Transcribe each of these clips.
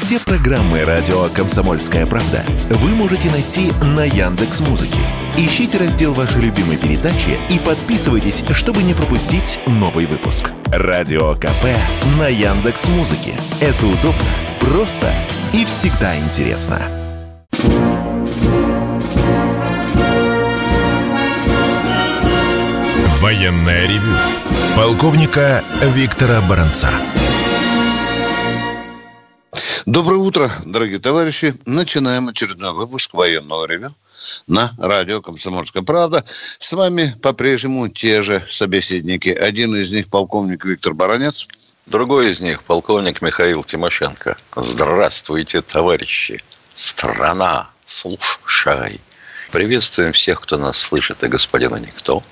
Все программы радио Комсомольская правда вы можете найти на Яндекс Музыке. Ищите раздел вашей любимой передачи и подписывайтесь, чтобы не пропустить новый выпуск. Радио КП на Яндекс Музыке. Это удобно, просто и всегда интересно. Военная ревю. Полковника Виктора Баранца. Доброе утро, дорогие товарищи. Начинаем очередной выпуск военного ревю на радио «Комсомольская правда». С вами по-прежнему те же собеседники. Один из них полковник Виктор Баранец. Другой из них полковник Михаил Тимошенко. Здравствуйте, товарищи. Страна, слушай. Приветствуем всех, кто нас слышит, и господина Никто.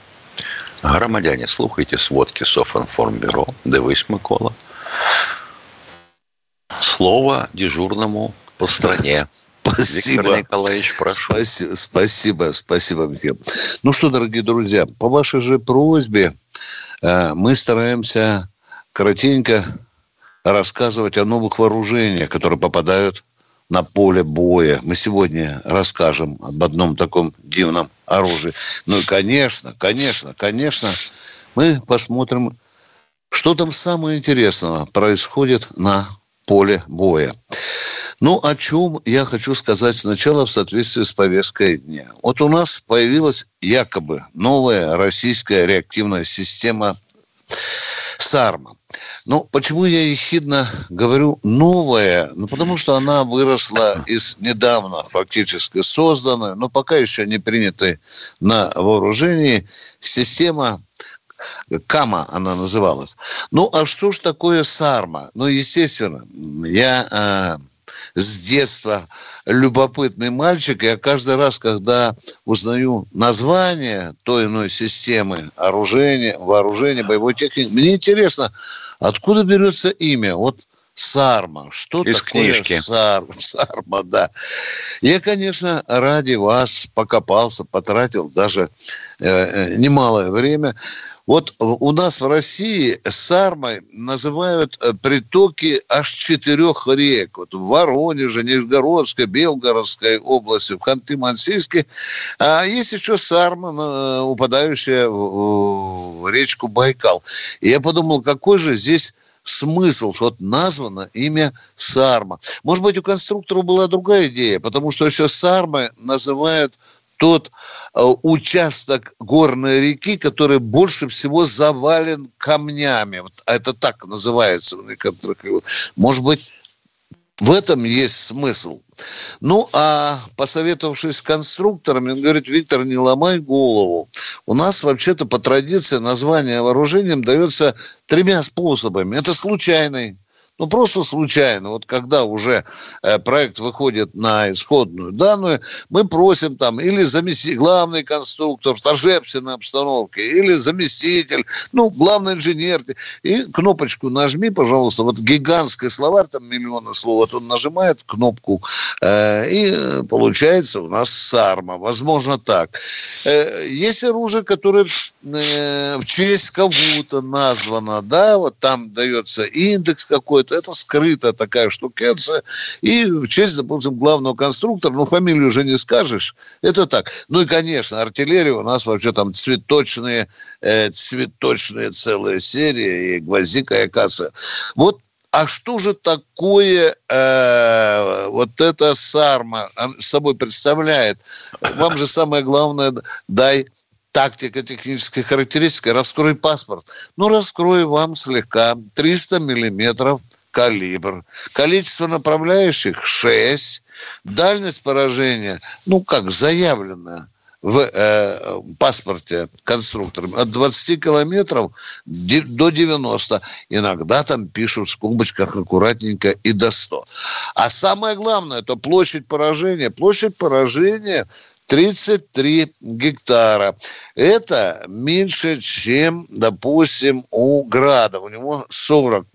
Громадяне, слухайте сводки Софинформбюро. Дивись, Микола. Слово дежурному по стране. Спасибо. Виктор Николаевич, прошу. Спасибо, спасибо, спасибо, Михаил. Ну что, дорогие друзья, по вашей же просьбе э, мы стараемся коротенько рассказывать о новых вооружениях, которые попадают на поле боя. Мы сегодня расскажем об одном таком дивном оружии. Ну и, конечно, конечно, конечно, мы посмотрим, что там самое интересное происходит на поле боя. Ну, о чем я хочу сказать сначала в соответствии с повесткой дня. Вот у нас появилась якобы новая российская реактивная система САРМа. Ну, почему я ехидно говорю новая? Ну, потому что она выросла из недавно фактически созданной, но пока еще не принятой на вооружении система Кама она называлась. Ну, а что ж такое Сарма? Ну, естественно, я э, с детства любопытный мальчик. Я каждый раз, когда узнаю название той иной системы оружия, вооружения, боевой техники, мне интересно, откуда берется имя. Вот Сарма. Что Из такое книжки. Сарма? Сарма, да. Я, конечно, ради вас покопался, потратил даже э, э, немалое время. Вот у нас в России Сармой называют э, притоки аж четырех рек. Вот в Воронеже, Нижегородской, Белгородской области, в Ханты-Мансийске. А есть еще Сарма, э, упадающая в, речку Байкал. И я подумал, какой же здесь смысл, что вот названо имя Сарма. Может быть, у конструктора была другая идея, потому что еще Сармой называют тот э, участок горной реки, который больше всего завален камнями. Вот это так называется. в некоторых- Может быть, в этом есть смысл. Ну, а посоветовавшись с конструкторами, он говорит, Виктор, не ломай голову. У нас вообще-то по традиции название вооружением дается тремя способами. Это случайный, ну, просто случайно. Вот когда уже э, проект выходит на исходную данную, мы просим там или заместитель, главный конструктор в торжественной обстановке, или заместитель, ну, главный инженер. И кнопочку нажми, пожалуйста, вот гигантский словарь, там миллионы слов, вот он нажимает кнопку, э, и получается у нас САРМа. Возможно, так. Э, есть оружие, которое э, в честь кого-то названо, да, вот там дается индекс какой-то, это скрытая такая штукенция, и в честь, допустим, главного конструктора, ну, фамилию уже не скажешь, это так. Ну, и, конечно, артиллерия у нас вообще там цветочные, э, цветочные целая серия, и гвоздика, и акация. Вот а что же такое э, вот эта сарма собой представляет? Вам же самое главное, дай тактика, техническая характеристика, раскрой паспорт. Ну, раскрой вам слегка 300 миллиметров калибр. Количество направляющих 6. Дальность поражения, ну, как заявлено в э, паспорте конструктором от 20 километров до 90. Иногда там пишут в скобочках аккуратненько и до 100. А самое главное, это площадь поражения. Площадь поражения 33 гектара. Это меньше, чем, допустим, у Града. У него 40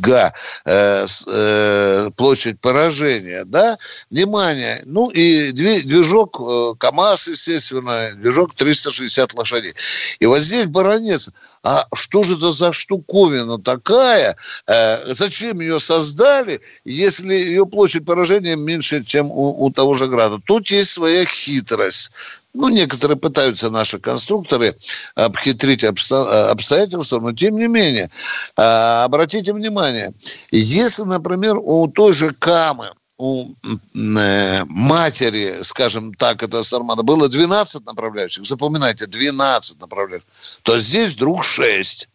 га, э, э, площадь поражения. Да? Внимание. Ну и движок э, КАМАЗ, естественно, движок 360 лошадей. И вот здесь баронец. А что же это за штуковина такая? Э, зачем ее создали, если ее площадь поражения меньше, чем у, у того же Града? Тут есть своя хитрость. Ну, некоторые пытаются наши конструкторы обхитрить обсто... обстоятельства, но тем не менее, а, обратите внимание, если, например, у той же Камы у э, матери, скажем так, это Сармада, было 12 направляющих, запоминайте, 12 направляющих, то здесь вдруг 6.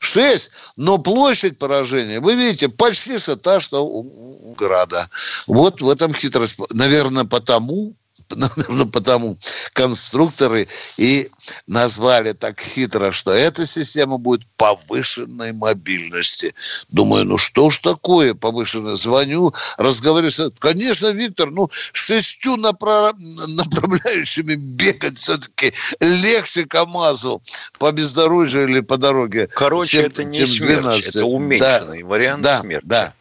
6, но площадь поражения, вы видите, почти что та, что у Града. Вот в этом хитрость. Наверное, потому, наверное, потому конструкторы и назвали так хитро, что эта система будет повышенной мобильности. Думаю, ну что ж такое повышенное? Звоню, разговариваю. Конечно, Виктор, ну шестью направ... направляющими бегать все-таки легче КАМАЗу по бездорожью или по дороге. Короче, чем, это не чем смерч, это уменьшенный да, вариант да, смерти. Да,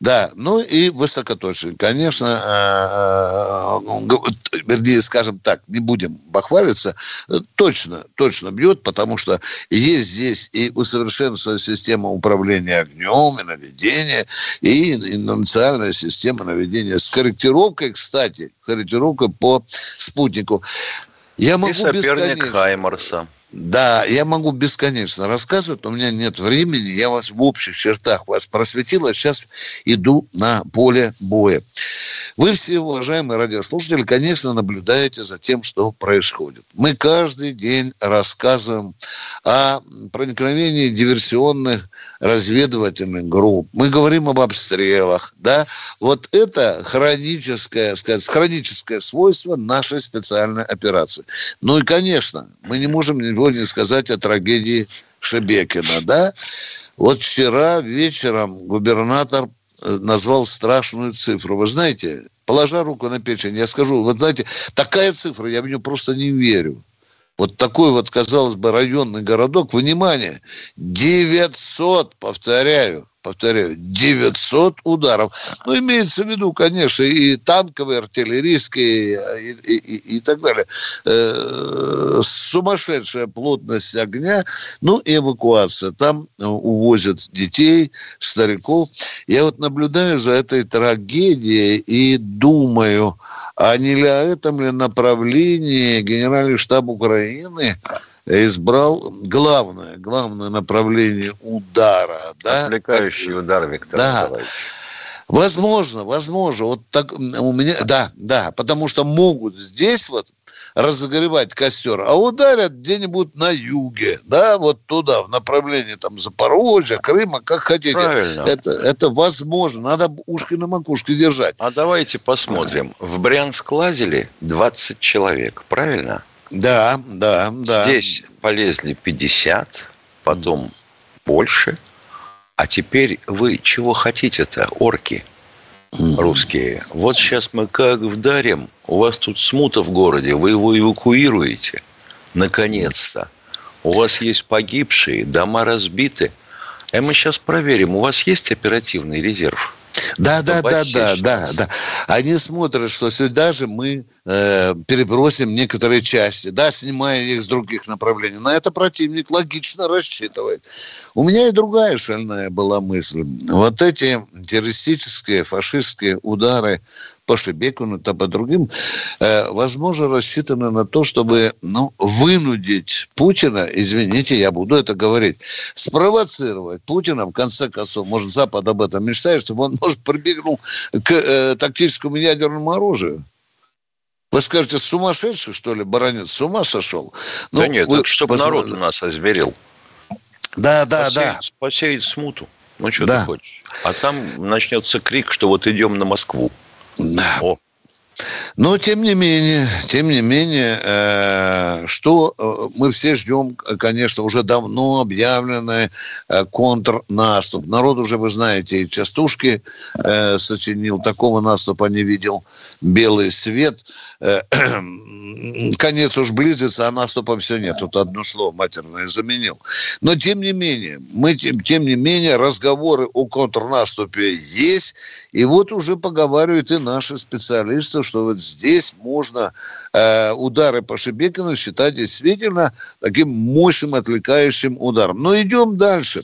да, ну и высокоточный. Конечно, э, э, вернее, скажем так, не будем бахвалиться, точно, точно бьет, потому что есть здесь и усовершенствованная система управления огнем, и наведения, и инновационная система наведения с корректировкой, кстати, корректировкой по спутнику. Я могу и соперник бесконечно... Хаймарса. Да, я могу бесконечно рассказывать, у меня нет времени. Я вас в общих чертах вас просветил, а сейчас иду на поле боя. Вы все, уважаемые радиослушатели, конечно, наблюдаете за тем, что происходит. Мы каждый день рассказываем о проникновении диверсионных разведывательных групп. Мы говорим об обстрелах. Да? Вот это хроническое, сказать, хроническое свойство нашей специальной операции. Ну и, конечно, мы не можем сегодня сказать о трагедии Шебекина, да? Вот вчера вечером губернатор назвал страшную цифру. Вы знаете, положа руку на печень, я скажу, вот знаете, такая цифра, я в нее просто не верю. Вот такой вот, казалось бы, районный городок, внимание, 900, повторяю, повторяю, 900 ударов. Ну, имеется в виду, конечно, и танковые, артиллерийские и, и, и, и так далее. Э, сумасшедшая плотность огня, ну и эвакуация. Там увозят детей, стариков. Я вот наблюдаю за этой трагедией и думаю, а не для этом ли направлении Генеральный штаб Украины избрал главное, главное направление удара. Да? Отвлекающий так, удар, Виктор да. Николаевич. Возможно, возможно. Вот так у меня, да, да, потому что могут здесь вот разогревать костер, а ударят где-нибудь на юге, да, вот туда, в направлении там Запорожья, Крыма, как хотите. Правильно. Это, это возможно. Надо ушки на макушке держать. А давайте посмотрим. В Брянск лазили 20 человек, правильно? Да, да, да. Здесь полезли 50, потом mm. больше. А теперь вы чего хотите-то, орки mm. русские? Вот сейчас мы как вдарим, у вас тут смута в городе, вы его эвакуируете. Наконец-то. У вас есть погибшие, дома разбиты. А мы сейчас проверим, у вас есть оперативный резерв? Да, да, да, да, да, да. Они смотрят, что сюда же мы э, перебросим некоторые части, да, снимая их с других направлений. На это противник логично рассчитывает. У меня и другая шальная была мысль. Вот эти террористические, фашистские удары по Шебекину, то по другим, э, возможно, рассчитаны на то, чтобы ну, вынудить Путина, извините, я буду это говорить, спровоцировать Путина, в конце концов, может, Запад об этом мечтает, чтобы он, может, прибегнул к э, тактическому ядерному оружию. Вы скажете, сумасшедший, что ли, баронец, с ума сошел? Ну, да нет, вы, чтобы позвол... народ у нас озверел. Да, да, посеять, да. Посеять смуту. Ну, что да. ты хочешь? А там начнется крик, что вот идем на Москву. Да. О. Но, тем не менее, тем не менее, э, что э, мы все ждем, конечно, уже давно объявленный э, контрнаступ. Народ уже, вы знаете, и частушки э, сочинил, такого наступа не видел белый свет. Э, конец уж близится, а наступа все нет. Тут одно слово матерное заменил. Но, тем не менее, мы, тем, тем не менее, разговоры о контрнаступе есть. И вот уже поговаривают и наши специалисты, что вот здесь можно э, удары по Шебекину считать действительно таким мощным отвлекающим ударом. Но идем дальше.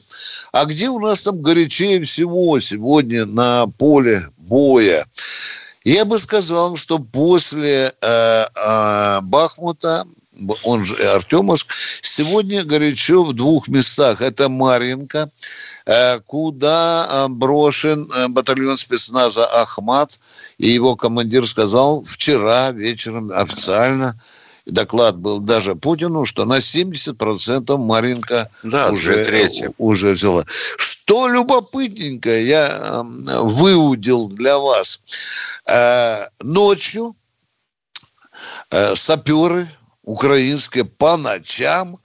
А где у нас там горячее всего сегодня на поле боя? Я бы сказал, что после э, э, Бахмута он же Артемовск, сегодня горячо в двух местах. Это Маринка, э, куда брошен батальон спецназа «Ахмат», и его командир сказал вчера вечером официально, доклад был даже Путину, что на 70% Маринка да, уже, уже взяла. Что любопытненько я выудил для вас. Ночью саперы украинские по ночам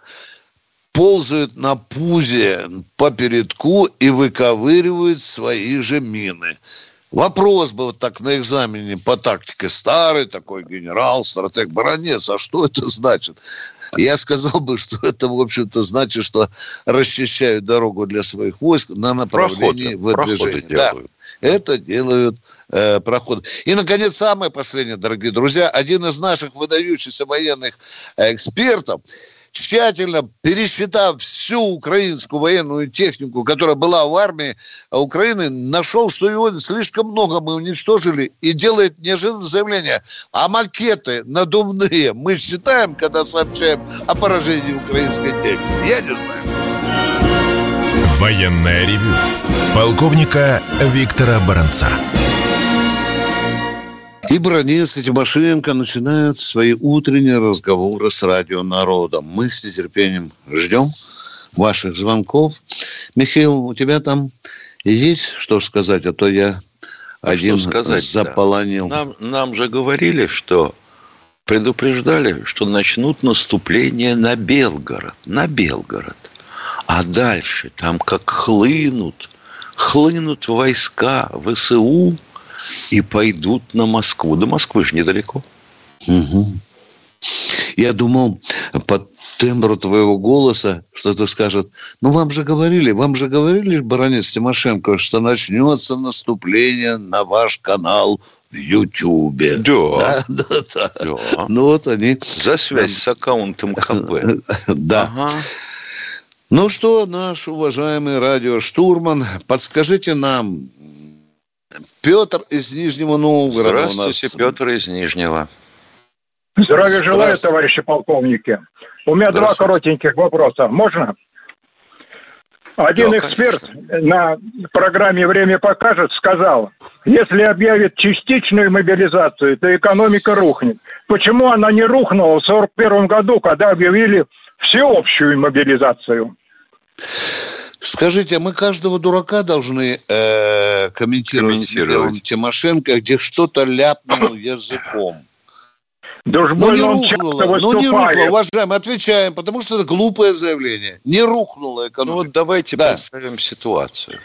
ползают на пузе по передку и выковыривают свои же мины. Вопрос был так на экзамене по тактике. Старый такой генерал, стратег, баронец. А что это значит? Я сказал бы, что это, в общем-то, значит, что расчищают дорогу для своих войск на направлении проходы, выдвижения. Да, это делают э, проходы. И, наконец, самое последнее, дорогие друзья. Один из наших выдающихся военных экспертов – тщательно пересчитав всю украинскую военную технику, которая была в армии Украины, нашел, что его слишком много мы уничтожили, и делает неожиданное заявление. А макеты надувные мы считаем, когда сообщаем о поражении украинской техники? Я не знаю. Военная ревю. Полковника Виктора Баранца. И Бронец и Тимошенко начинают свои утренние разговоры с радио народом. Мы с нетерпением ждем ваших звонков. Михаил, у тебя там есть что сказать, а то я а один сказать, заполонил. Да. Нам, нам же говорили, что предупреждали, что начнут наступление на Белгород. На Белгород. А дальше там как хлынут, хлынут войска ВСУ, и пойдут на Москву. До Москвы же недалеко. Угу. Я думал, по тембру твоего голоса, что ты скажет, ну, вам же говорили, вам же говорили, баронец Тимошенко, что начнется наступление на ваш канал в Ютьюбе. Да. Да, да, да. да. Ну, вот они... За связь с аккаунтом КБ. Да. Ага. Ну что, наш уважаемый радиоштурман, подскажите нам, Петр из Нижнего Новгорода Здравствуйте, у нас. Петр из Нижнего. Здравия желаю, товарищи полковники. У меня два коротеньких вопроса. Можно? Один да, эксперт конечно. на программе «Время покажет» сказал, если объявят частичную мобилизацию, то экономика рухнет. Почему она не рухнула в 1941 году, когда объявили всеобщую мобилизацию? Скажите, а мы каждого дурака должны э, комментировать, комментировать. Тимошенко, где что-то ляпнул языком? Да уж ну, не рухнуло, ну, не рухнуло, уважаемый, отвечаем, потому что это глупое заявление. Не рухнула экономика. Ну, вот давайте да. представим ситуацию.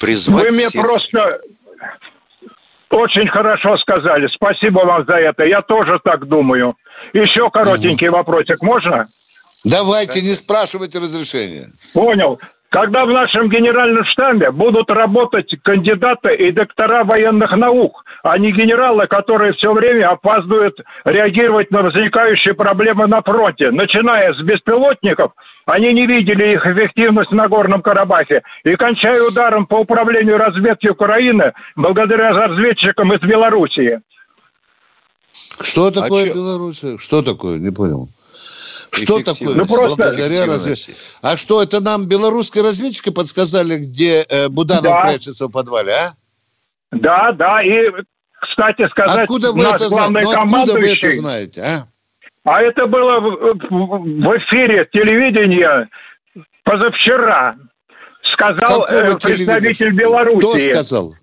Призвать Вы мне всех... просто очень хорошо сказали. Спасибо вам за это. Я тоже так думаю. Еще коротенький вопросик можно? Давайте, не спрашивайте разрешения. Понял. Когда в нашем генеральном штабе будут работать кандидаты и доктора военных наук, а не генералы, которые все время опаздывают реагировать на возникающие проблемы на фронте, начиная с беспилотников, они не видели их эффективность на Горном Карабахе, и кончая ударом по управлению разведки Украины благодаря разведчикам из Белоруссии. Что такое а Белоруссия? Что такое? Не понял. Что такое? Ну, просто благодаря разве... А что, это нам белорусские разведчики подсказали, где э, Буданов да. прячется в подвале, а? Да, да, и, кстати сказать, откуда вы это, главный ну, откуда вы это знаете, а? А это было в, в эфире телевидения позавчера. Сказал э, представитель Беларуси. Кто сказал?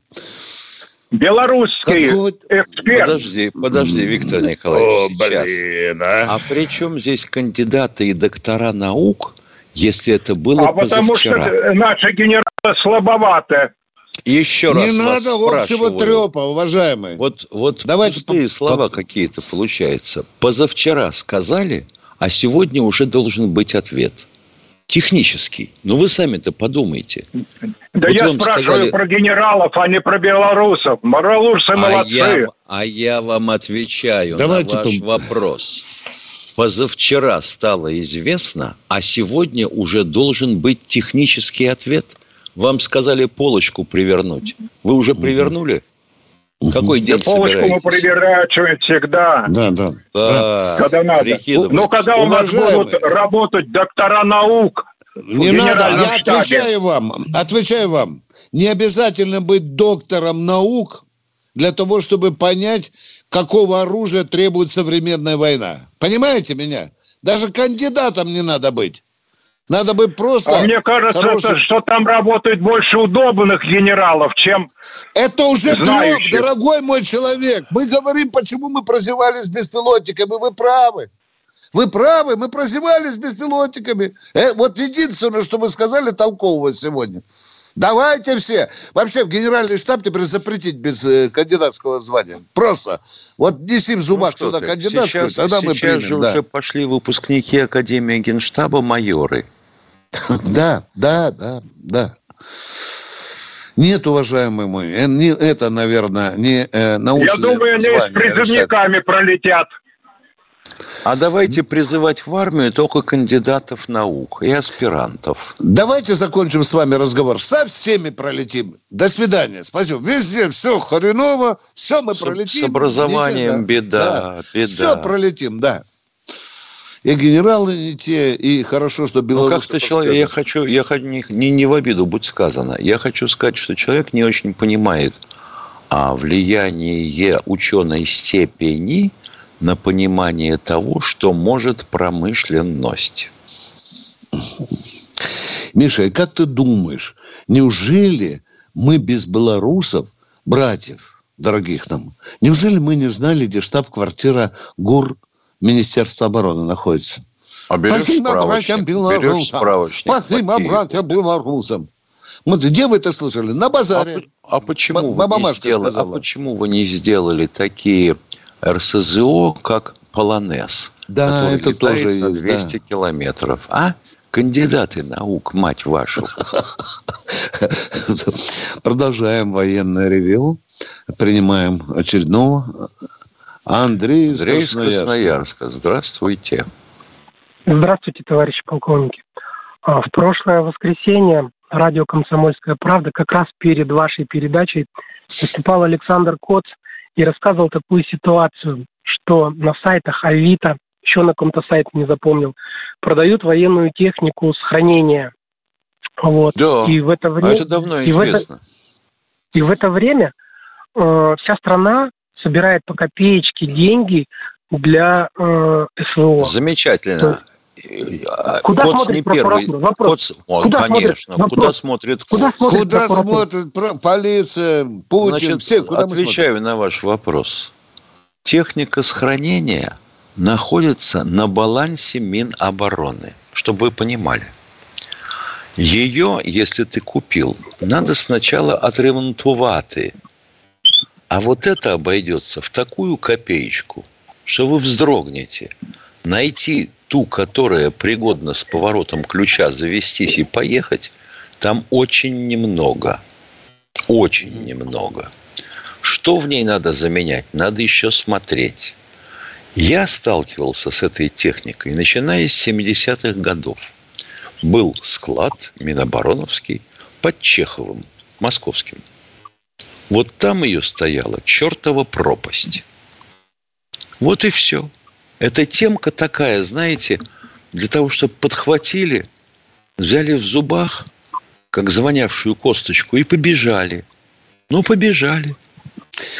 Белорусский эксперт. Подожди, подожди, Виктор Николаевич. О, блин, а. а при чем здесь кандидаты и доктора наук, если это было а позавчера? потому что наши генералы слабоваты. Еще раз Не надо общего трепа, уважаемый. Вот, вот Давайте пустые по... слова по... какие-то получаются. Позавчера сказали, а сегодня уже должен быть ответ. Технический. Ну, вы сами-то подумайте. Да вот я спрашиваю сказали... про генералов, а не про белорусов. Белорусы а молодцы. Я, а я вам отвечаю Давайте на ваш там... вопрос. Позавчера стало известно, а сегодня уже должен быть технический ответ. Вам сказали полочку привернуть. Вы уже привернули? Какой день полочку мы приворачиваем всегда. Да, да. да. Когда надо. Но когда у нас будут работать доктора наук, не надо, я штабе. отвечаю вам, отвечаю вам. Не обязательно быть доктором наук для того, чтобы понять, какого оружия требует современная война. Понимаете меня? Даже кандидатом не надо быть. Надо бы просто... А мне кажется, хороший... что там работает больше удобных генералов, чем Это уже знающих. треп, дорогой мой человек. Мы говорим, почему мы прозевались беспилотниками. Вы правы. Вы правы, мы прозевались беспилотниками. Э, вот единственное, что вы сказали толкового сегодня. Давайте все. Вообще в генеральный штаб теперь запретить без э, кандидатского звания. Просто. Вот неси в зубах ну, сюда кандидатскую, сейчас, тогда сейчас мы примем. Сейчас же да. уже пошли выпускники Академии Генштаба майоры. Да, да, да, да. Нет, уважаемый мой, э, это, наверное, не э, научное Я думаю, они с призывниками пролетят. А давайте призывать в армию только кандидатов наук и аспирантов. Давайте закончим с вами разговор. Со всеми пролетим. До свидания. Спасибо. Везде все хреново, все мы пролетим. С образованием беда, да. беда. Все пролетим, да и генералы не те, и хорошо, что белорусы... Ну, как-то человек, я хочу, я хочу не, не, не в обиду, будь сказано, я хочу сказать, что человек не очень понимает а влияние ученой степени на понимание того, что может промышленность. Миша, как ты думаешь, неужели мы без белорусов, братьев, дорогих нам, неужели мы не знали, где штаб-квартира ГУР Министерство обороны находится. А берешь Спасибо братьям белорусам. Спасибо братьям белорусам. Вот где вы это слышали? На базаре. А, а почему Б- вы не сделали, а почему вы не сделали такие РСЗО, как Полонез? Да, это тоже на 200 да. километров. А? Кандидаты наук, мать вашу. Продолжаем военное ревю. Принимаем очередного Андрей из Андрей Красноярска. Красноярска. Здравствуйте. Здравствуйте, товарищи полковники. А, в прошлое воскресенье радио «Комсомольская правда» как раз перед вашей передачей выступал Александр Коц и рассказывал такую ситуацию, что на сайтах Авито, еще на каком-то сайте не запомнил, продают военную технику с хранения. Вот. Да, и в это время, а это давно и известно. В это, и в это время э, вся страна собирает по копеечке деньги для э, СВО. Замечательно. А, куда Код смотрит не первый. Вопрос. Код, куда конечно. Смотрит? Куда смотрит? Куда смотрит, куда смотрит полиция, Путин, Значит, все? Куда отвечаю на ваш вопрос. Техника сохранения находится на балансе Минобороны, чтобы вы понимали. Ее, если ты купил, надо сначала отремонтовать а вот это обойдется в такую копеечку, что вы вздрогнете. Найти ту, которая пригодна с поворотом ключа завестись и поехать, там очень немного. Очень немного. Что в ней надо заменять? Надо еще смотреть. Я сталкивался с этой техникой, начиная с 70-х годов. Был склад Минобороновский под Чеховым, московским – вот там ее стояла чертова пропасть. Вот и все. Эта темка такая, знаете, для того, чтобы подхватили, взяли в зубах, как звонявшую косточку, и побежали. Ну, побежали.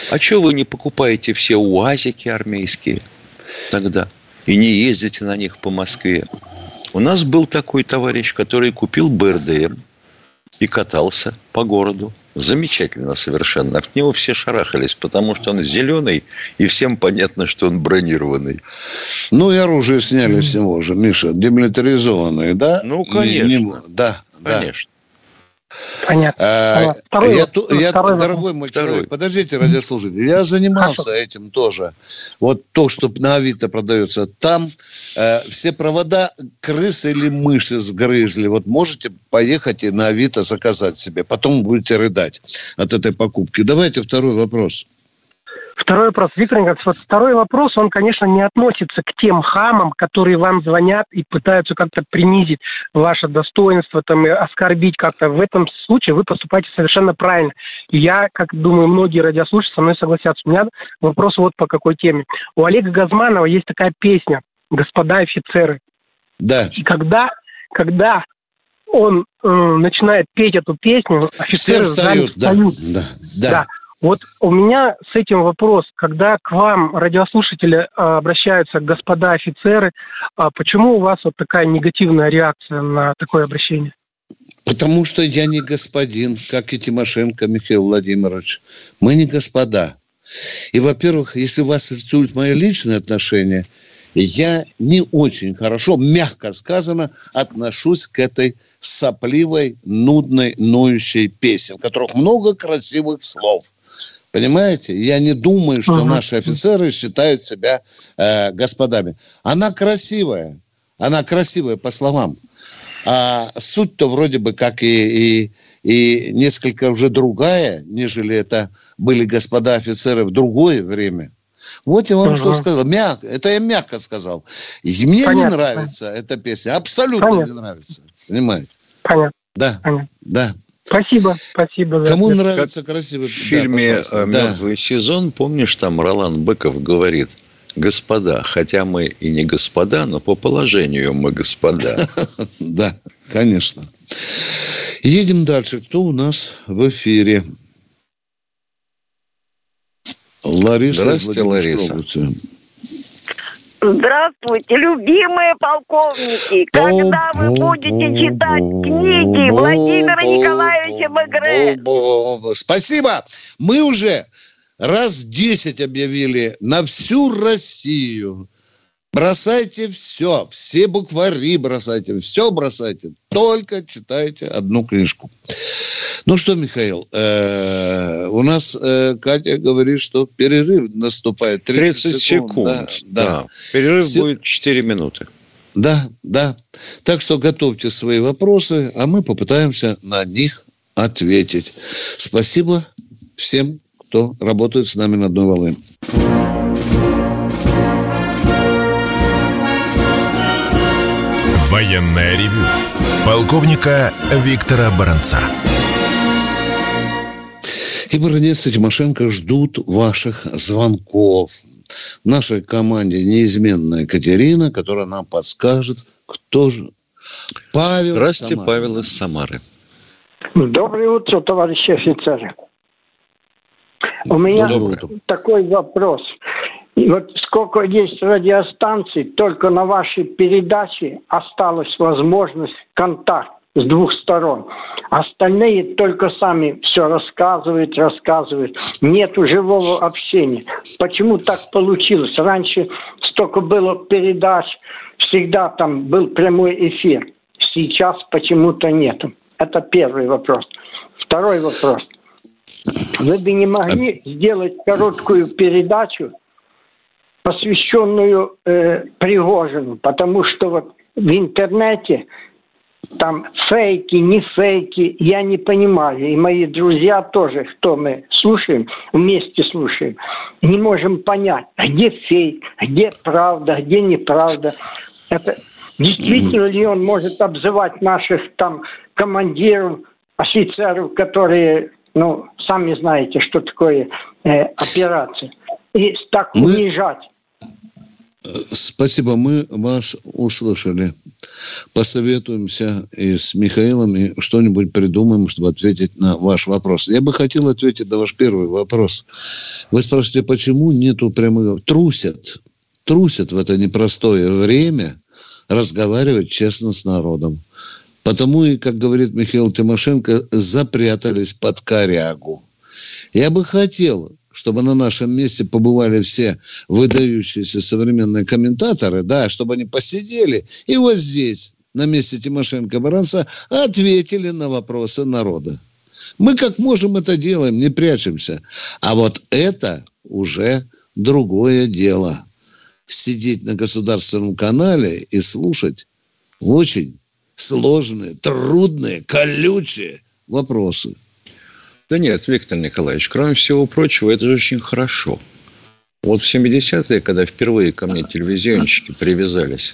А что вы не покупаете все УАЗики армейские тогда? И не ездите на них по Москве? У нас был такой товарищ, который купил БРДМ, и катался по городу. Замечательно совершенно. От него все шарахались, потому что он зеленый, и всем понятно, что он бронированный. Ну, и оружие сняли с него же, Миша, демилитаризованное, да? Ну, конечно. Не- не- да, да. Конечно. Понятно. А, Второй я, я- Второй дорогой мой Второй. человек, подождите, радиослушатель, я занимался Хорошо. этим тоже. Вот то, что на Авито продается, там э, все провода крысы или мыши сгрызли. Вот можете поехать и на Авито заказать себе, потом будете рыдать от этой покупки. Давайте второй вопрос. Второй вопрос. Виктор Николаевич, вот второй вопрос, он, конечно, не относится к тем хамам, которые вам звонят и пытаются как-то принизить ваше достоинство, там, и оскорбить как-то. В этом случае вы поступаете совершенно правильно. И я, как думаю, многие радиослушатели со мной согласятся. У меня вопрос вот по какой теме. У Олега Газманова есть такая песня «Господа офицеры». Да. И когда, когда он э, начинает петь эту песню, Все офицеры в зале встают. Да, встают. да, да. Да. Вот у меня с этим вопрос. Когда к вам радиослушатели а, обращаются, господа офицеры, а почему у вас вот такая негативная реакция на такое обращение? Потому что я не господин, как и Тимошенко Михаил Владимирович. Мы не господа. И, во-первых, если вас интересует мое личное отношение, я не очень хорошо, мягко сказано, отношусь к этой сопливой, нудной, ноющей песне, в которых много красивых слов. Понимаете? Я не думаю, что Ага. наши офицеры считают себя э, господами. Она красивая. Она красивая, по словам. А суть-то вроде бы как и, и, и несколько уже другая, нежели это были господа офицеры в другое время. Вот я вам Ага. что сказал. Мяг, это я мягко сказал. И мне Понятно. не нравится эта песня. Абсолютно Понятно. не нравится. Понимаете? Понятно, Да, понятно. да. Спасибо, спасибо. за Кому ответ. нравится красивый... В фильме э, «Мертвый сезон», помнишь, там Ролан Быков говорит, господа, хотя мы и не господа, но по положению мы господа. Да, конечно. Едем дальше. Кто у нас в эфире? Лариса. Здравствуйте, Лариса. Здравствуйте, любимые полковники! Когда вы будете читать книги Владимира Николаевича Мегре? Спасибо. Мы уже раз 10 объявили на всю Россию. Бросайте все, все буквари бросайте, все бросайте, только читайте одну книжку. Ну что, Михаил, э, у нас э, Катя говорит, что перерыв наступает 30, 30 секунд. Да, да. Да. Перерыв Все- будет 4 минуты. Да, да. Так что готовьте свои вопросы, а мы попытаемся на них ответить. Спасибо всем, кто работает с нами на одной волне. Военное ревю полковника Виктора Баранца. И Баранец и Тимошенко ждут ваших звонков. В нашей команде неизменная Катерина, которая нам подскажет, кто же. Павел. Здравствуйте, Самара. Павел из Самары. Доброе утро, товарищи офицеры. У меня Доброе утро. такой вопрос. И Вот сколько есть радиостанций, только на вашей передаче осталась возможность контакт с двух сторон. Остальные только сами все рассказывают, рассказывают. Нет живого общения. Почему так получилось? Раньше столько было передач, всегда там был прямой эфир. Сейчас почему-то нету. Это первый вопрос. Второй вопрос. Вы бы не могли сделать короткую передачу, посвященную э, Пригожину, потому что вот в интернете там фейки, не фейки, я не понимаю. И мои друзья тоже, кто мы слушаем, вместе слушаем, не можем понять, где фейк, где правда, где неправда. Это действительно ли он может обзывать наших там командиров, офицеров, которые, ну, сами знаете, что такое э, операция, и так унижать. Спасибо, мы вас услышали. Посоветуемся и с Михаилом и что-нибудь придумаем, чтобы ответить на ваш вопрос. Я бы хотел ответить на ваш первый вопрос. Вы спрашиваете, почему нету прямых... Трусят. Трусят в это непростое время разговаривать честно с народом. Потому и, как говорит Михаил Тимошенко, запрятались под корягу. Я бы хотел, чтобы на нашем месте побывали все выдающиеся современные комментаторы, да, чтобы они посидели и вот здесь, на месте Тимошенко Баранца, ответили на вопросы народа. Мы как можем это делаем, не прячемся. А вот это уже другое дело. Сидеть на государственном канале и слушать очень сложные, трудные, колючие вопросы. Да нет, Виктор Николаевич, кроме всего прочего, это же очень хорошо. Вот в 70-е, когда впервые ко мне телевизионщики привязались,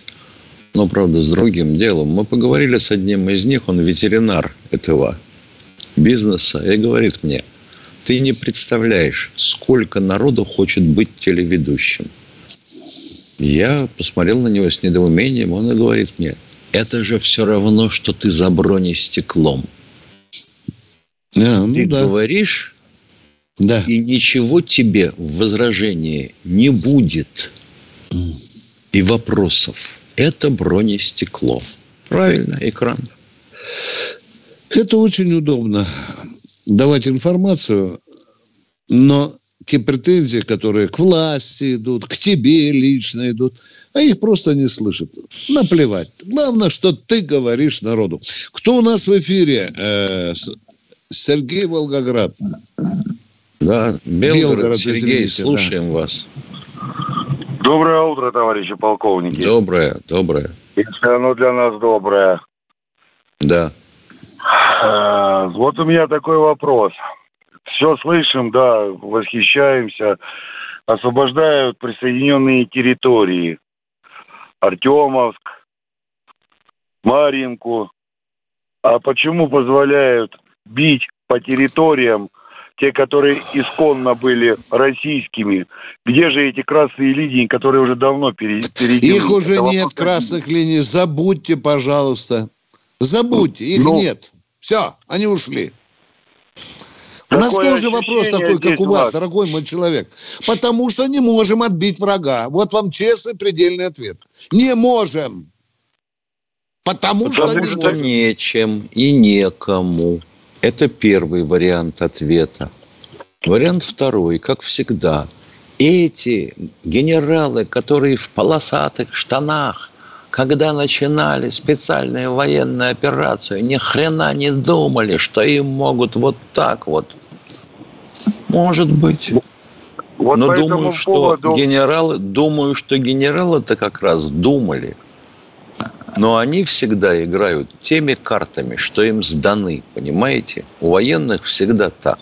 но, правда, с другим делом, мы поговорили с одним из них, он ветеринар этого бизнеса, и говорит мне, ты не представляешь, сколько народу хочет быть телеведущим. Я посмотрел на него с недоумением, он и говорит мне, это же все равно, что ты за бронестеклом. А, ну ты да. говоришь, да. и ничего тебе в возражении не будет. И вопросов. Это бронестекло. Правильно, экран. Это очень удобно давать информацию, но те претензии, которые к власти идут, к тебе лично идут, а их просто не слышат. Наплевать. Главное, что ты говоришь народу. Кто у нас в эфире? Сергей Волгоград. Да, Белгород, Белгород Сергей, извините, слушаем да. вас. Доброе утро, товарищи полковники. Доброе, доброе. Если оно для нас доброе. Да. Э, вот у меня такой вопрос все слышим, да, восхищаемся. Освобождают присоединенные территории. Артемовск, Маринку. А почему позволяют бить по территориям те, которые исконно были российскими. Где же эти красные линии, которые уже давно перейдены? Их уже Это нет, красных линий. Забудьте, пожалуйста. Забудьте, их ну, нет. Все, они ушли. У нас тоже вопрос такой, как у вас, дорогой мой человек. Потому что не можем отбить врага. Вот вам честный предельный ответ. Не можем. Потому, Потому что, что можем. нечем и некому. Это первый вариант ответа. Вариант второй, как всегда. Эти генералы, которые в полосатых штанах, когда начинали специальные военные операции, ни хрена не думали, что им могут вот так вот может быть. Вот Но думаю, что поводу... генералы, думаю, что генералы-то как раз думали. Но они всегда играют теми картами, что им сданы, понимаете? У военных всегда так.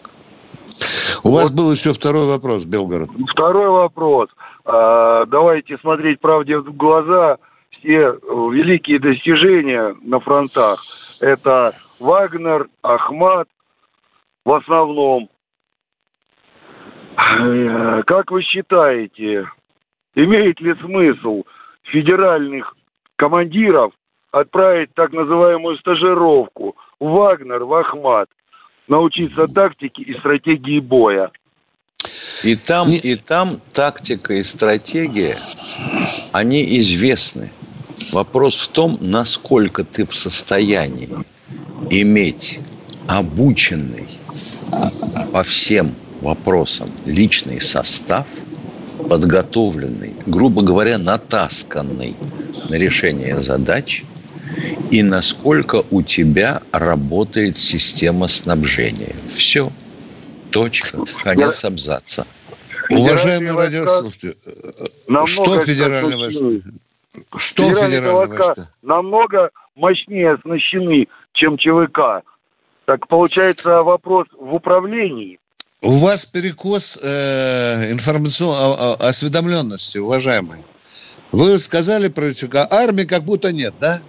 У вот. вас был еще второй вопрос, Белгород. Второй вопрос. А, давайте смотреть правде в глаза. Все великие достижения на фронтах – это Вагнер, Ахмат в основном. Э, как вы считаете, имеет ли смысл федеральных командиров отправить так называемую стажировку в Вагнер, в Ахмат, научиться тактике и стратегии боя? И там, и там тактика и стратегия, они известны. Вопрос в том, насколько ты в состоянии иметь обученный по всем вопросам личный состав, подготовленный, грубо говоря, натасканный на решение задач, и насколько у тебя работает система снабжения. Все. Точка. Конец абзаца. Уважаемые радиослушатели, что федеральные войска? Что федеральные войска? Намного мощнее оснащены, чем ЧВК. Так получается вопрос в управлении. У вас перекос э, информационной осведомленности, уважаемый. Вы сказали про ЧК, армии как будто нет, да?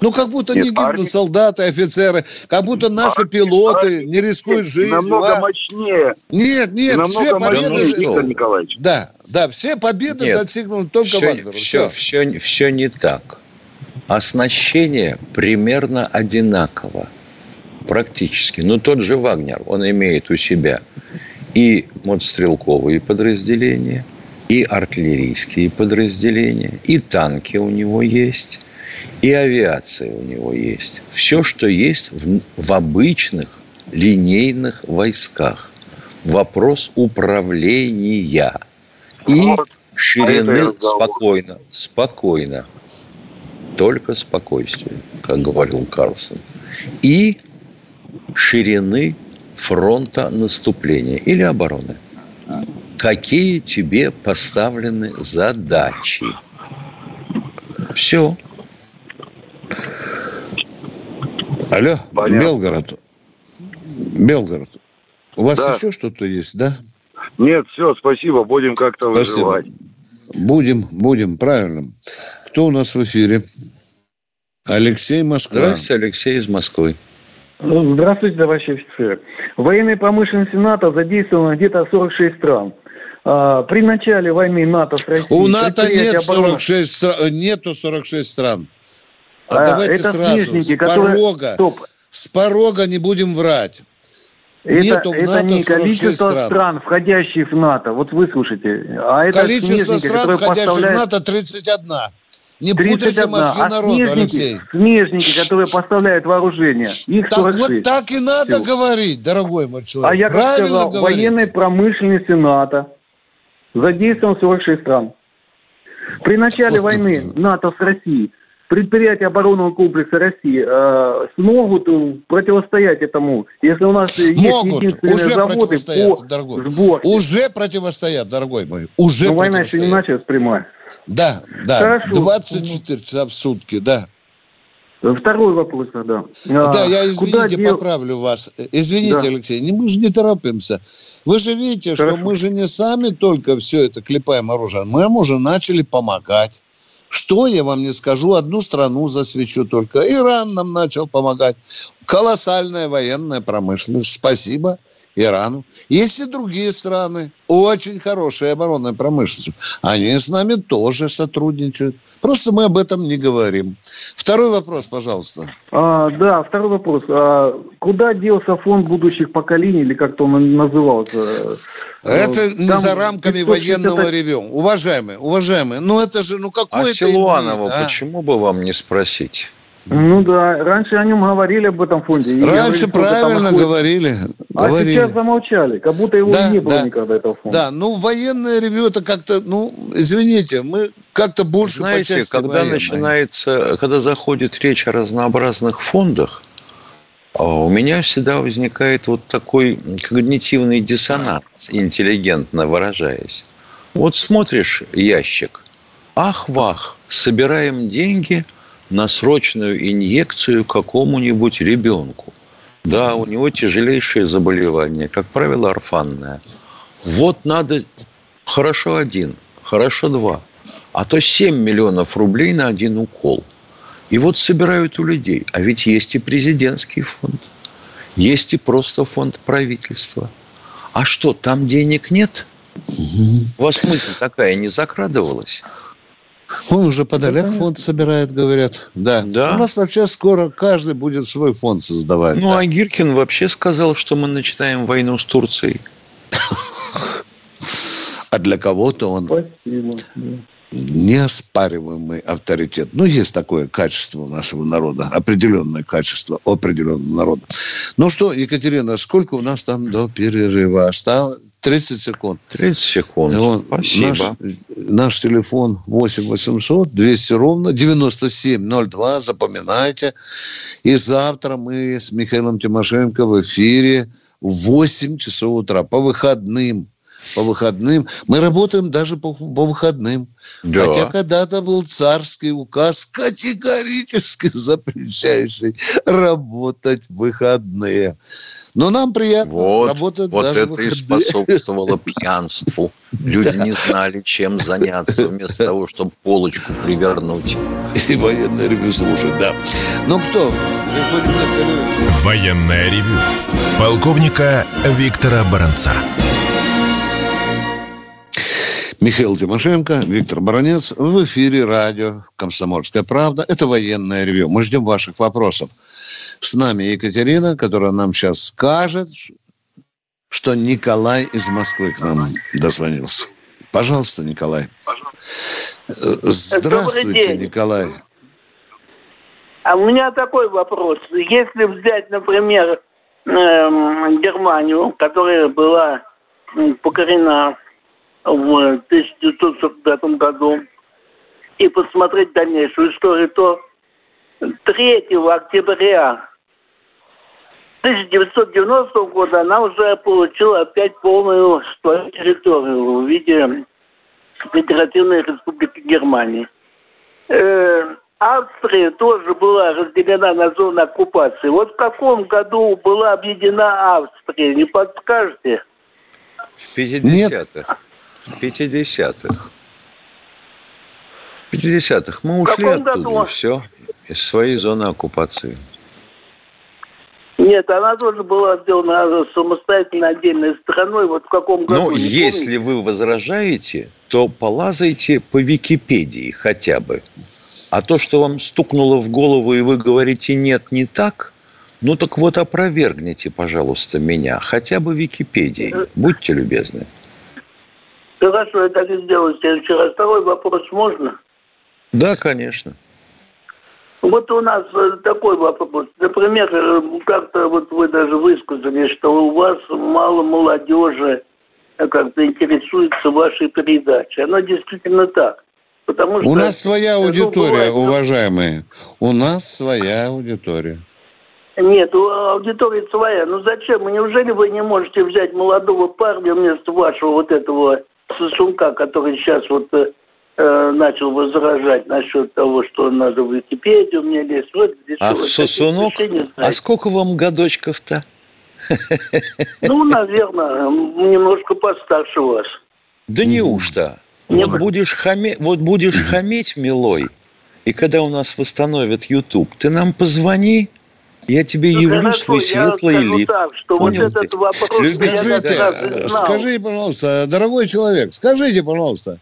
Ну, как будто нет, не гибнут армии... солдаты, офицеры, как будто наши армии, пилоты армии, не рискуют жизнью. Намного а? мощнее. Нет, нет, намного все победы... Мощнее, Да, да, все победы нет, достигнуты только все, Вагнеру. Все, все, все, все не так. Оснащение примерно одинаково практически. Но тот же Вагнер, он имеет у себя и мотострелковые подразделения, и артиллерийские подразделения, и танки у него есть, И авиация у него есть. Все, что есть в, в обычных линейных войсках. Вопрос управления. И вот. ширины спокойно, спокойно. Только спокойствие, как говорил Карлсон. И ширины фронта наступления или обороны. Какие тебе поставлены задачи? Все. Алло, Понятно. Белгород. Белгород. У вас да. еще что-то есть, да? Нет, все, спасибо. Будем как-то выживать. Будем, будем, правильно. Кто у нас в эфире? Алексей Москва. Здравствуйте, Алексей из Москвы. Здравствуйте, товарищи офицеры. В военной промышленности НАТО задействовано где-то 46 стран. А, при начале войны НАТО с Россией... У НАТО нет 46 стран, нету 46 стран. А, а давайте это сразу, с порога, Стоп. с порога не будем врать. Это, Нету в НАТО не количество стран. стран, входящих в НАТО. Вот вы слушайте. А это количество стран, входящих поставляет... в НАТО, 31. Не 31. путайте мозги а снежники, Алексей. Снежники, которые поставляют вооружение, их Так 46. вот так и надо Все. говорить, дорогой мой человек. А я как сказал, говорите. военной промышленности НАТО задействован 46 стран. При начале вот войны НАТО с Россией предприятия оборонного комплекса России э, смогут противостоять этому, если у нас Могут. есть единственные уже заводы по дорогой. сборке. Уже противостоят, дорогой мой. Уже Но война еще не началась прямая. Да, да. Хорошо. 24 часа в сутки, да. Второй вопрос тогда. Да, а, я, извините, дел... поправлю вас. Извините, да. Алексей, мы же не торопимся. Вы же видите, Хорошо. что мы же не сами только все это клепаем оружие. Мы уже начали помогать. Что я вам не скажу, одну страну засвечу только. Иран нам начал помогать. Колоссальная военная промышленность. Спасибо. Ирану. Есть и другие страны, очень хорошие оборонной промышленностью. Они с нами тоже сотрудничают. Просто мы об этом не говорим. Второй вопрос, пожалуйста. А, да, второй вопрос. А, куда делся фонд будущих поколений, или как-то он назывался? Это Там не за рамками военного это... ревю. Уважаемые, уважаемые, ну это же, ну какое-то... А Силуанова, а? почему бы вам не спросить? Ну да, раньше о нем говорили об этом фонде. И раньше правильно говорили. А говорили. сейчас замолчали, как будто его да, не было да, никогда этого фонда. Да, ну военное ревю это как-то, ну, извините, мы как-то больше Знаете, по когда военной. начинается, когда заходит речь о разнообразных фондах, а, у меня всегда возникает вот такой когнитивный диссонанс, интеллигентно выражаясь. Вот смотришь ящик, ах-вах, собираем деньги – на срочную инъекцию какому-нибудь ребенку. Да, у него тяжелейшее заболевание, как правило, орфанное. Вот надо хорошо один, хорошо два, а то 7 миллионов рублей на один укол. И вот собирают у людей. А ведь есть и президентский фонд, есть и просто фонд правительства. А что, там денег нет? У вас мысль такая не закрадывалась? Он уже подоляк фонд собирает, говорят. Да. да. У нас вообще скоро каждый будет свой фонд создавать. Ну, да. а Гиркин вообще сказал, что мы начинаем войну с Турцией. А для кого-то он неоспариваемый авторитет. Ну, есть такое качество у нашего народа, определенное качество определенного народа. Ну что, Екатерина, сколько у нас там до перерыва осталось? 30 секунд. 30 секунд. Вот, Спасибо. Наш, наш телефон 8 800 200 ровно 9702. Запоминайте. И завтра мы с Михаилом Тимошенко в эфире в 8 часов утра по выходным по выходным. Мы работаем даже по, по выходным. Да. Хотя когда-то был царский указ, категорически запрещающий работать в выходные. Но нам приятно вот, работать вот даже это выходные. и способствовало пьянству. Люди не знали, чем заняться, вместо того, чтобы полочку привернуть. И военное ревю слушать, да. Ну кто? Военное ревю. Полковника Виктора Баранца. Михаил Тимошенко, Виктор Баранец. В эфире радио «Комсомольская правда». Это военное ревю. Мы ждем ваших вопросов. С нами Екатерина, которая нам сейчас скажет, что Николай из Москвы к нам дозвонился. Пожалуйста, Николай. Здравствуйте, Николай. А у меня такой вопрос. Если взять, например, эм, Германию, которая была покорена в 1945 году, и посмотреть дальнейшую историю, то 3 октября 1990 года она уже получила опять полную свою территорию в виде Федеративной Республики Германии. Э, Австрия тоже была разделена на зону оккупации. Вот в каком году была объединена Австрия, не подскажете? В 50-х. В 50-х. В 50-х. Мы ушли оттуда, году? все. Из своей зоны оккупации. Нет, она тоже была сделана самостоятельно отдельной страной. Вот в каком году? Ну, если помните? вы возражаете, то полазайте по Википедии хотя бы. А то, что вам стукнуло в голову, и вы говорите «нет, не так», ну так вот опровергните, пожалуйста, меня. Хотя бы Википедией. Будьте любезны. Хорошо, я так и сделаю в следующий раз. Второй вопрос можно? Да, конечно. Вот у нас э, такой вопрос. Например, э, как-то вот вы даже высказали, что у вас мало молодежи э, как-то интересуется вашей передачей. Оно действительно так. Потому что, у нас своя аудитория, ну, уважаемые. У нас своя аудитория. Нет, аудитория своя. Ну зачем? Неужели вы не можете взять молодого парня вместо вашего вот этого сосунка, который сейчас вот э, начал возражать насчет того, что надо в Википедию мне лезть. Вот, а сосунок? А сколько вам годочков-то? Ну, наверное, немножко постарше вас. Да неужто? Вот будешь, хаме... вот будешь хаметь, милой, и когда у нас восстановят YouTube, ты нам позвони, я тебе ну, явлю хорошо, свой светлый лик. Так, что вот этот вопрос скажите, скажите, пожалуйста, дорогой человек, скажите, пожалуйста,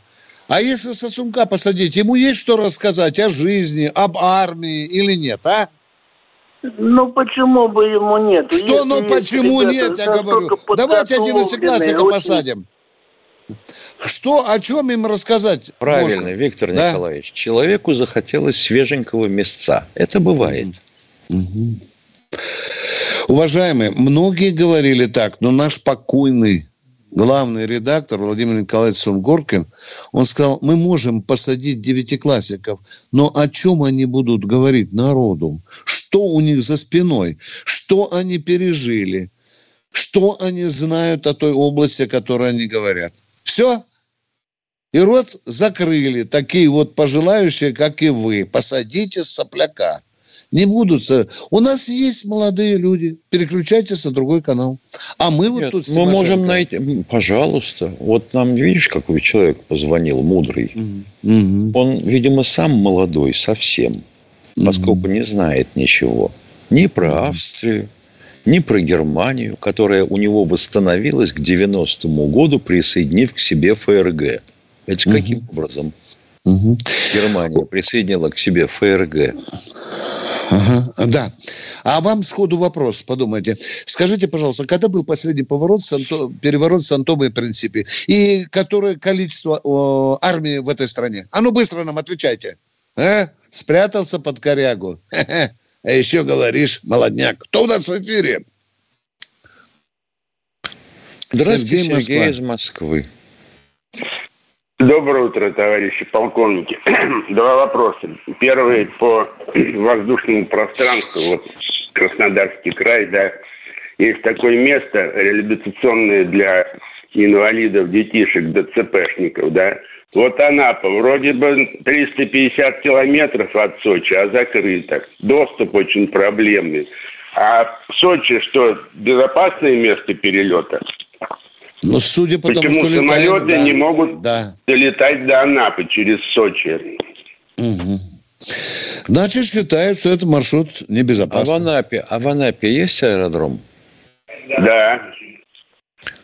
а если сосунка посадить, ему есть что рассказать о жизни, об армии или нет, а? Ну, почему бы ему нет? Что, если ну, почему нет, я говорю? Давайте одиннадцатиклассника посадим. Что, о чем им рассказать? Правильно, можно? Виктор да? Николаевич. Человеку захотелось свеженького места. Это бывает. Уважаемые, многие говорили так, но наш покойный главный редактор Владимир Николаевич Сунгоркин, он сказал, мы можем посадить девятиклассников, но о чем они будут говорить народу? Что у них за спиной? Что они пережили? Что они знают о той области, о которой они говорят? Все. И рот закрыли такие вот пожелающие, как и вы. Посадите сопляка не будут. У нас есть молодые люди. Переключайтесь на другой канал. А мы вот Нет, тут... Мы можем найти... Пожалуйста. Вот нам, видишь, какой человек позвонил, мудрый. Угу. Он, видимо, сам молодой совсем. Поскольку угу. не знает ничего. Ни про Австрию, ни про Германию, которая у него восстановилась к 90-му году, присоединив к себе ФРГ. Это угу. каким образом? Угу. Германия присоединила к себе ФРГ. Ага, да. А вам сходу вопрос, подумайте. Скажите, пожалуйста, когда был последний поворот, Санто, переворот в Сантоме Принципе? И которое количество о, армии в этой стране? А ну быстро нам отвечайте. А? Спрятался под корягу. А еще говоришь, молодняк. Кто у нас в эфире? Здравствуйте, Сергей, Сергей из Москвы. Доброе утро, товарищи полковники. Два вопроса. Первый по воздушному пространству. Вот Краснодарский край, да. Есть такое место реабилитационное для инвалидов, детишек, ДЦПшников, да. Вот Анапа, вроде бы 350 километров от Сочи, а закрыто. Доступ очень проблемный. А в Сочи что, безопасное место перелета? Ну, судя по Почему тому, что самолеты летают, да, не могут да. долетать до Анапы через Сочи? Угу. Значит, считают, что этот маршрут небезопасный. А в Анапе, а в Анапе есть аэродром? Да.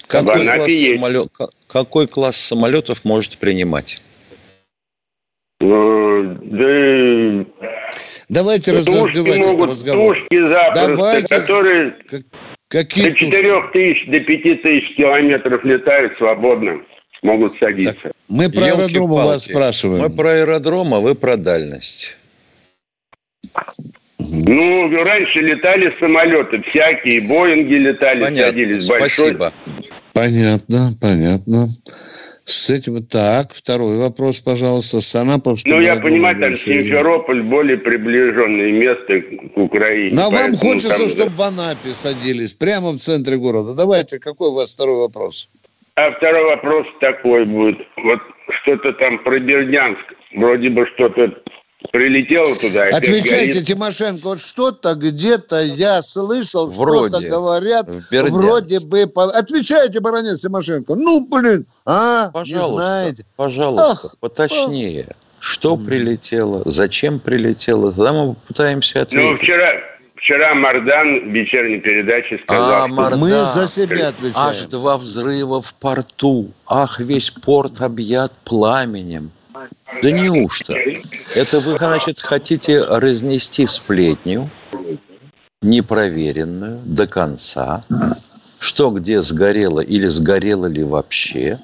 Какой, в Анапе класс есть. Самолет, какой класс самолетов может принимать? Ну, да... Давайте разогревать этот разговор. Тушки запросто, Давайте... которые... Какие До 4 тысяч, до 5 тысяч километров летают свободно, могут садиться. Так, мы про аэродром у вас спрашиваем. Мы про аэродром, а вы про дальность. Ну, раньше летали самолеты всякие, Боинги летали, Понятно, садились большой. спасибо. Понятно, понятно. С этим так. Второй вопрос, пожалуйста. Санаповский. Ну, я понимаю, там. Симферополь более приближенное место к Украине. Но вам поэтому хочется, там- чтобы в Анапе садились, прямо в центре города. Давайте, какой у вас второй вопрос? А второй вопрос такой будет. Вот что-то там про Бердянск. Вроде бы что-то прилетело туда. Отвечайте, горит. Тимошенко, вот что-то где-то я слышал, что-то Вроде. говорят, В Бердянске. вроде бы... по- Отвечайте, баронец Тимошенко. Ну, блин, а, не Пожалуйста, знаете. пожалуйста, Ах, поточнее. Что прилетело, зачем прилетело, тогда мы попытаемся Ну, ответить. вчера, вчера Мардан в вечерней передаче сказал, А, что Мардан. Мы за себя Аж отвечаем. два взрыва в порту. Ах, весь порт объят пламенем. Да неужто? Это вы, значит, хотите разнести сплетню, непроверенную, до конца, что где сгорело или сгорело ли вообще,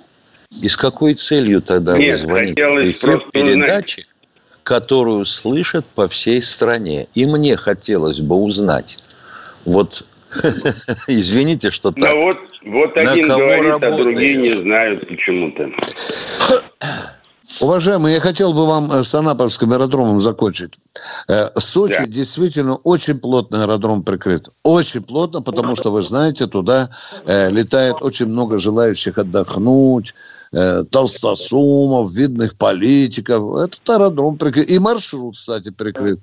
и с какой целью тогда Нет, вы звоните в эфир передачи, которую слышат по всей стране. И мне хотелось бы узнать, вот, извините, что так, Ну вот, вот один говорит, а другие не знают почему-то. Уважаемые, я хотел бы вам э, с Анаповским аэродромом закончить. Э, Сочи Да. действительно очень плотно аэродром прикрыт. Очень плотно, потому что, вы знаете, туда э, летает очень много желающих отдохнуть, толстосумов, видных политиков. Этот аэродром прикрыт. И маршрут, кстати, прикрыт.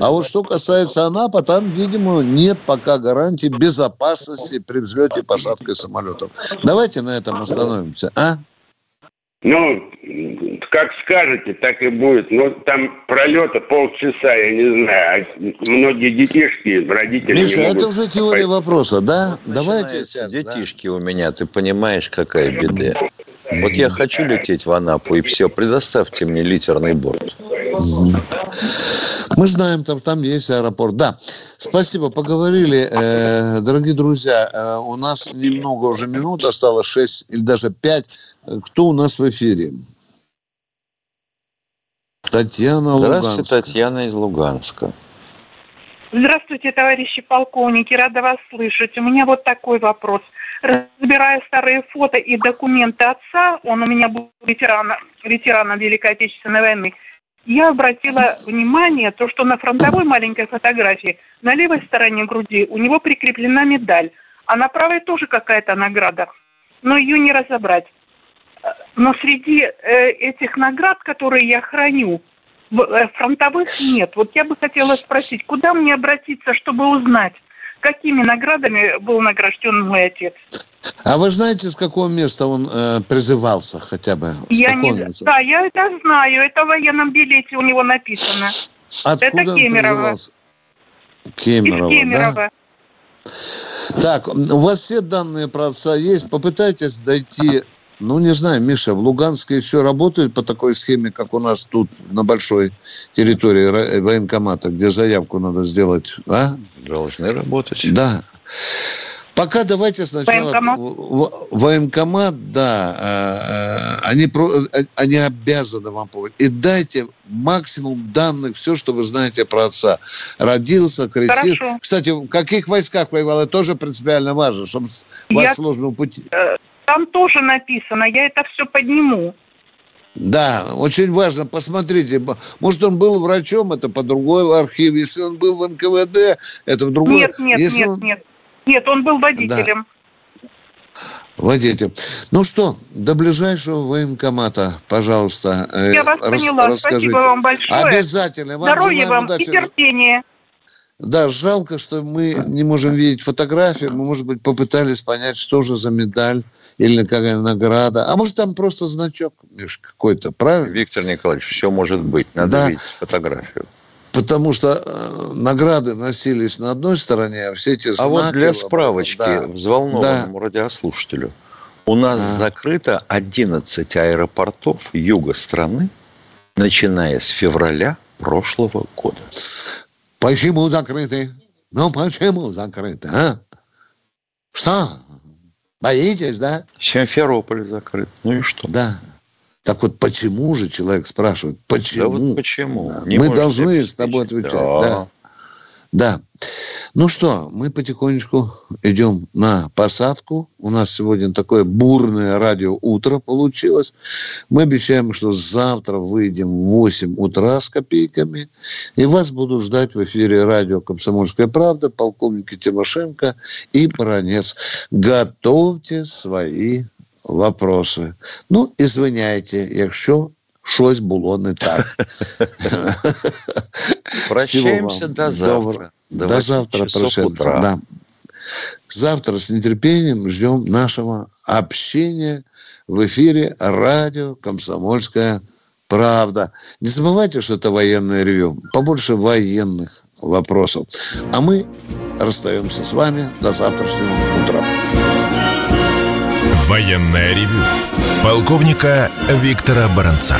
А вот что касается Анапа, там, видимо, нет пока гарантий безопасности при взлете и посадке самолетов. Давайте на этом остановимся, а? Ну, как скажете, так и будет. Но там пролета полчаса, я не знаю. А Многие детишки, родители Миша, не могут... это уже теория вопроса, да? Давайте сейчас, да. детишки у меня, ты понимаешь, какая беда. Вот я хочу лететь в Анапу, и все, предоставьте мне литерный борт. Мы знаем, там, там есть аэропорт. Да, спасибо, поговорили. Э, дорогие друзья, э, у нас немного уже минут осталось, 6 или даже 5. Кто у нас в эфире? Татьяна Здравствуйте, Луганская. Татьяна из Луганска. Здравствуйте, товарищи полковники, рада вас слышать. У меня вот такой вопрос. Разбирая старые фото и документы отца, он у меня был ветерана, ветераном Великой Отечественной войны, я обратила внимание, то, что на фронтовой маленькой фотографии на левой стороне груди у него прикреплена медаль, а на правой тоже какая-то награда, но ее не разобрать. Но среди э, этих наград, которые я храню, э, фронтовых нет. Вот я бы хотела спросить, куда мне обратиться, чтобы узнать, какими наградами был награжден мой отец? А вы знаете, с какого места он э, призывался хотя бы? С я не... места? Да, я это знаю, это в военном билете у него написано. Откуда это Кемерово. призывался? Из Кемерово, да? Кемерово. Так, у вас все данные про отца есть? Попытайтесь дойти, ну, не знаю, Миша, в Луганске еще работают по такой схеме, как у нас тут на большой территории ра- военкомата, где заявку надо сделать, а? Должны работать. Да. Пока давайте сначала Военкомат? военкомат, да, э, э, они про- э, они обязаны вам помочь. И дайте максимум данных, все, что вы знаете про отца. Родился, крестил. Хорошо. Кстати, в каких войсках воевал, это тоже принципиально важно, чтобы вас Я- службу пути. Э, Там тоже написано, я это все подниму. Да, очень важно, посмотрите, может, он был врачом, это по другой архив, если он был в НКВД, это в другой. Нет, нет, Если нет, он- нет. Нет, он был водителем. Водитель. Ну что, до ближайшего военкомата, пожалуйста. э, Я вас рас- поняла. расскажите. Спасибо вам большое. Обязательно. Вам Здоровья вам удачи. и терпения. Да, жалко, что мы не можем видеть фотографии. Мы, может быть, попытались понять, что же за медаль или какая награда. А может, там просто значок, Миш, какой-то, правильно? Виктор Николаевич, все может быть. Надо Да. видеть фотографию. Потому что э, награды носились на одной стороне, а все эти А знаки... вот для справочки да. взволнованному радиослушателю. У нас А. закрыто 11 аэропортов юга страны, начиная с февраля прошлого года. Почему закрыты? Ну, почему закрыты, а? Что? Боитесь, да? Симферополь закрыт. Ну и что? Да. Так вот, почему же человек спрашивает? Почему? Да вот почему? Да. Не Мы должны с тобой отвечать. Да. Да. Да. Ну что, мы потихонечку идем на посадку. У нас сегодня такое бурное радио утро получилось. Мы обещаем, что завтра выйдем в 8 утра с копейками. И вас будут ждать в эфире радио «Комсомольская правда» полковники Тимошенко и Баранец. Готовьте свои вопросы. Ну, извиняйте, якщо щось було не так. Прощаемся до завтра. До завтра прощаемся. Да. Завтра с нетерпением ждем нашего общения в эфире радио «Комсомольская правда». Не забывайте, что это военное ревю. Побольше военных вопросов. А мы расстаемся с вами до завтрашнего утра. Военное ревю полковника Виктора Баранца.